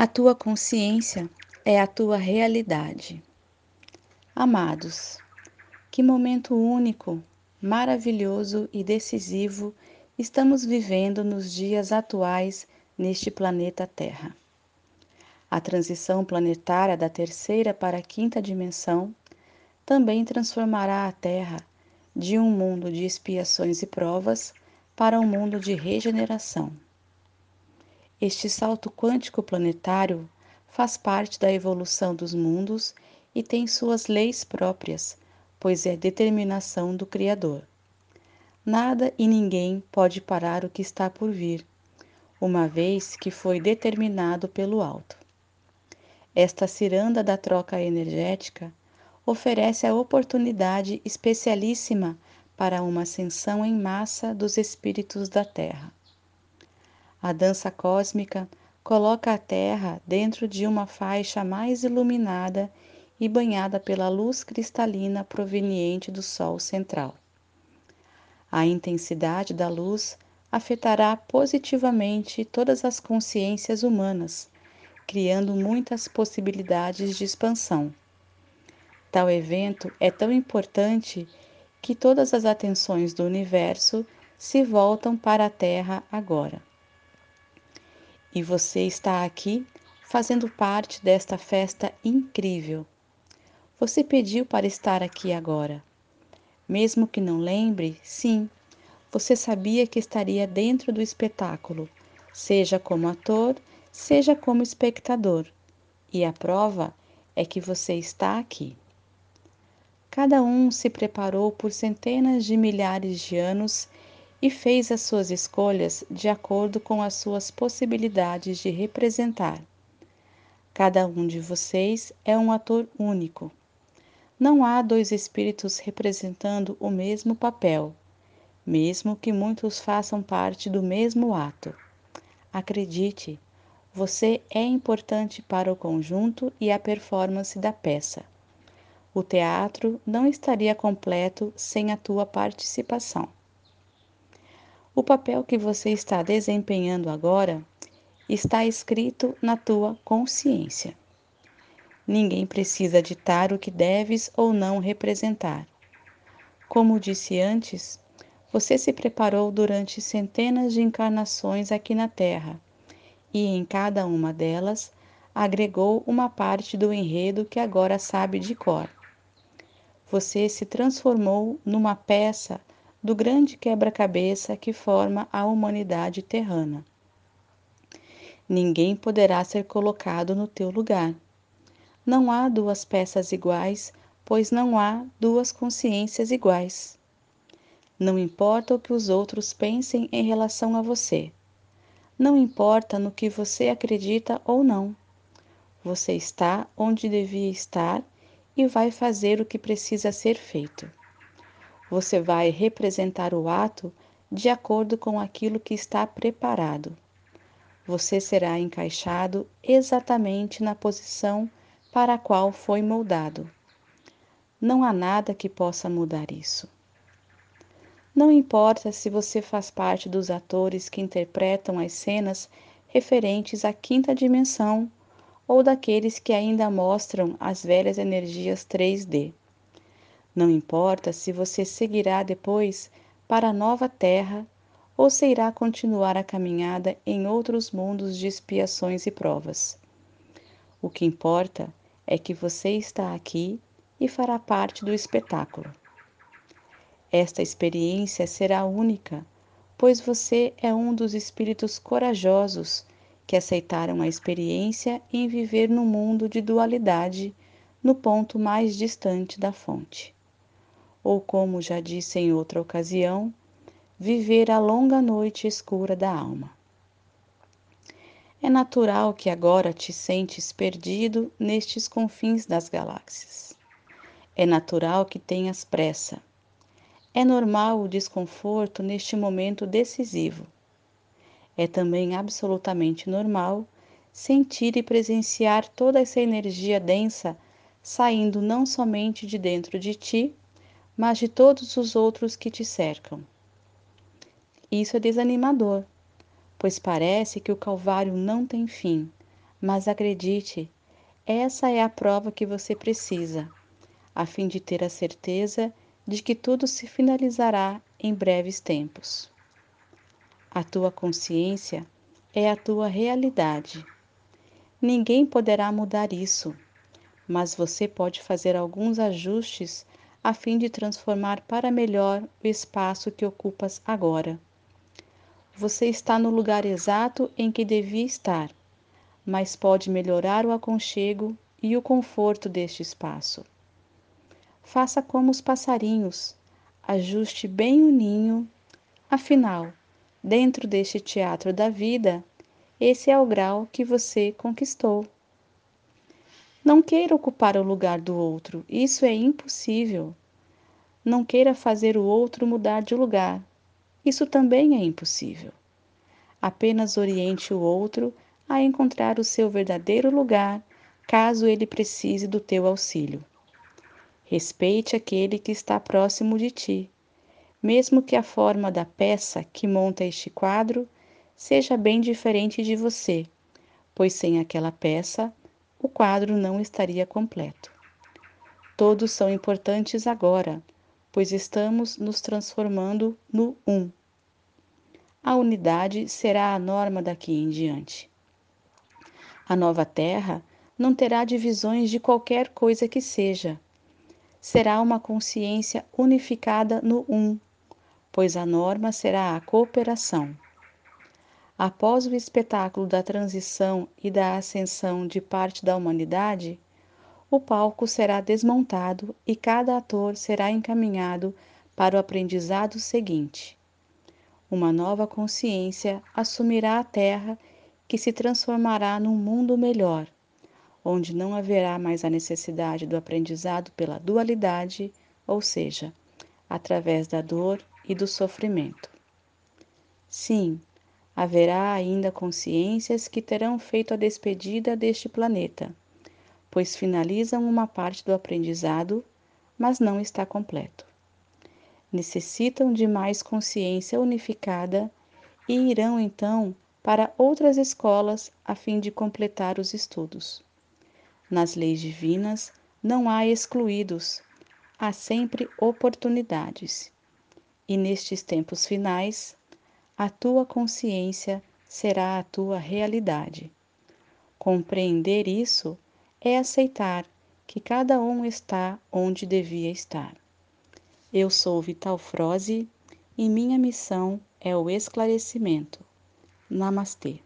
A tua consciência é a tua realidade. Amados, que momento único, maravilhoso e decisivo estamos vivendo nos dias atuais neste planeta Terra. A transição planetária da terceira para a quinta dimensão também transformará a Terra de um mundo de expiações e provas para um mundo de regeneração. Este salto quântico planetário faz parte da evolução dos mundos e tem suas leis próprias, pois é determinação do Criador. Nada e ninguém pode parar o que está por vir, uma vez que foi determinado pelo alto. Esta ciranda da troca energética oferece a oportunidade especialíssima para uma ascensão em massa dos espíritos da Terra. A dança cósmica coloca a Terra dentro de uma faixa mais iluminada e banhada pela luz cristalina proveniente do Sol central. A intensidade da luz afetará positivamente todas as consciências humanas, criando muitas possibilidades de expansão. Tal evento é tão importante que todas as atenções do universo se voltam para a Terra agora. E você está aqui fazendo parte desta festa incrível. Você pediu para estar aqui agora. Mesmo que não lembre, sim, você sabia que estaria dentro do espetáculo, seja como ator, seja como espectador. E a prova é que você está aqui. Cada um se preparou por centenas de milhares de anos e fez as suas escolhas de acordo com as suas possibilidades de representar. Cada um de vocês é um ator único. Não há dois espíritos representando o mesmo papel, mesmo que muitos façam parte do mesmo ato. Acredite, você é importante para o conjunto e a performance da peça. O teatro não estaria completo sem a tua participação. O papel que você está desempenhando agora está escrito na tua consciência. Ninguém precisa ditar o que deves ou não representar. Como disse antes, você se preparou durante centenas de encarnações aqui na Terra e em cada uma delas agregou uma parte do enredo que agora sabe de cor. Você se transformou numa peça do grande quebra-cabeça que forma a humanidade terrana. Ninguém poderá ser colocado no teu lugar. Não há duas peças iguais, pois não há duas consciências iguais. Não importa o que os outros pensem em relação a você. Não importa no que você acredita ou não. Você está onde devia estar e vai fazer o que precisa ser feito. Você vai representar o ato de acordo com aquilo que está preparado. Você será encaixado exatamente na posição para a qual foi moldado. Não há nada que possa mudar isso. Não importa se você faz parte dos atores que interpretam as cenas referentes à quinta dimensão ou daqueles que ainda mostram as velhas energias 3D. Não importa se você seguirá depois para a nova terra ou se irá continuar a caminhada em outros mundos de expiações e provas. O que importa é que você está aqui e fará parte do espetáculo. Esta experiência será única, pois você é um dos espíritos corajosos que aceitaram a experiência em viver no mundo de dualidade no ponto mais distante da fonte ou como já disse em outra ocasião, viver a longa noite escura da alma. É natural que agora te sentes perdido nestes confins das galáxias. É natural que tenhas pressa. É normal o desconforto neste momento decisivo. É também absolutamente normal sentir e presenciar toda essa energia densa saindo não somente de dentro de ti, mas de todos os outros que te cercam. Isso é desanimador, pois parece que o Calvário não tem fim, Mas acredite, essa é a prova que você precisa, a fim de ter a certeza de que tudo se finalizará em breves tempos. A tua consciência é a tua realidade. Ninguém poderá mudar isso, mas você pode fazer alguns ajustes a fim de transformar para melhor o espaço que ocupas agora. Você está no lugar exato em que devia estar mas pode melhorar o aconchego e o conforto deste espaço. Faça como os passarinhos, ajuste bem o ninho. Afinal, dentro deste teatro da vida, esse é o grau que você conquistou. Não queira ocupar o lugar do outro, isso é impossível. Não queira fazer o outro mudar de lugar, isso também é impossível. Apenas oriente o outro a encontrar o seu verdadeiro lugar, caso ele precise do teu auxílio. Respeite aquele que está próximo de ti, mesmo que a forma da peça que monta este quadro seja bem diferente de você, pois sem aquela peça o quadro não estaria completo. Todos são importantes agora, pois estamos nos transformando no um. A unidade será a norma daqui em diante. A nova terra não terá divisões de qualquer coisa que seja. Será uma consciência unificada no um, pois a norma será a cooperação. Após o espetáculo da transição e da ascensão de parte da humanidade, o palco será desmontado e cada ator será encaminhado para o aprendizado seguinte. Uma nova consciência assumirá a Terra que se transformará num mundo melhor, onde não haverá mais a necessidade do aprendizado pela dualidade, ou seja, através da dor e do sofrimento. Sim, haverá ainda consciências que terão feito a despedida deste planeta, pois finalizam uma parte do aprendizado, mas não está completo. Necessitam de mais consciência unificada e irão então para outras escolas a fim de completar os estudos. Nas leis divinas não há excluídos, há sempre oportunidades. E nestes tempos finais, a tua consciência será a tua realidade. Compreender isso é aceitar que cada um está onde devia estar. Eu sou Vital Froze e minha missão é o esclarecimento. Namastê.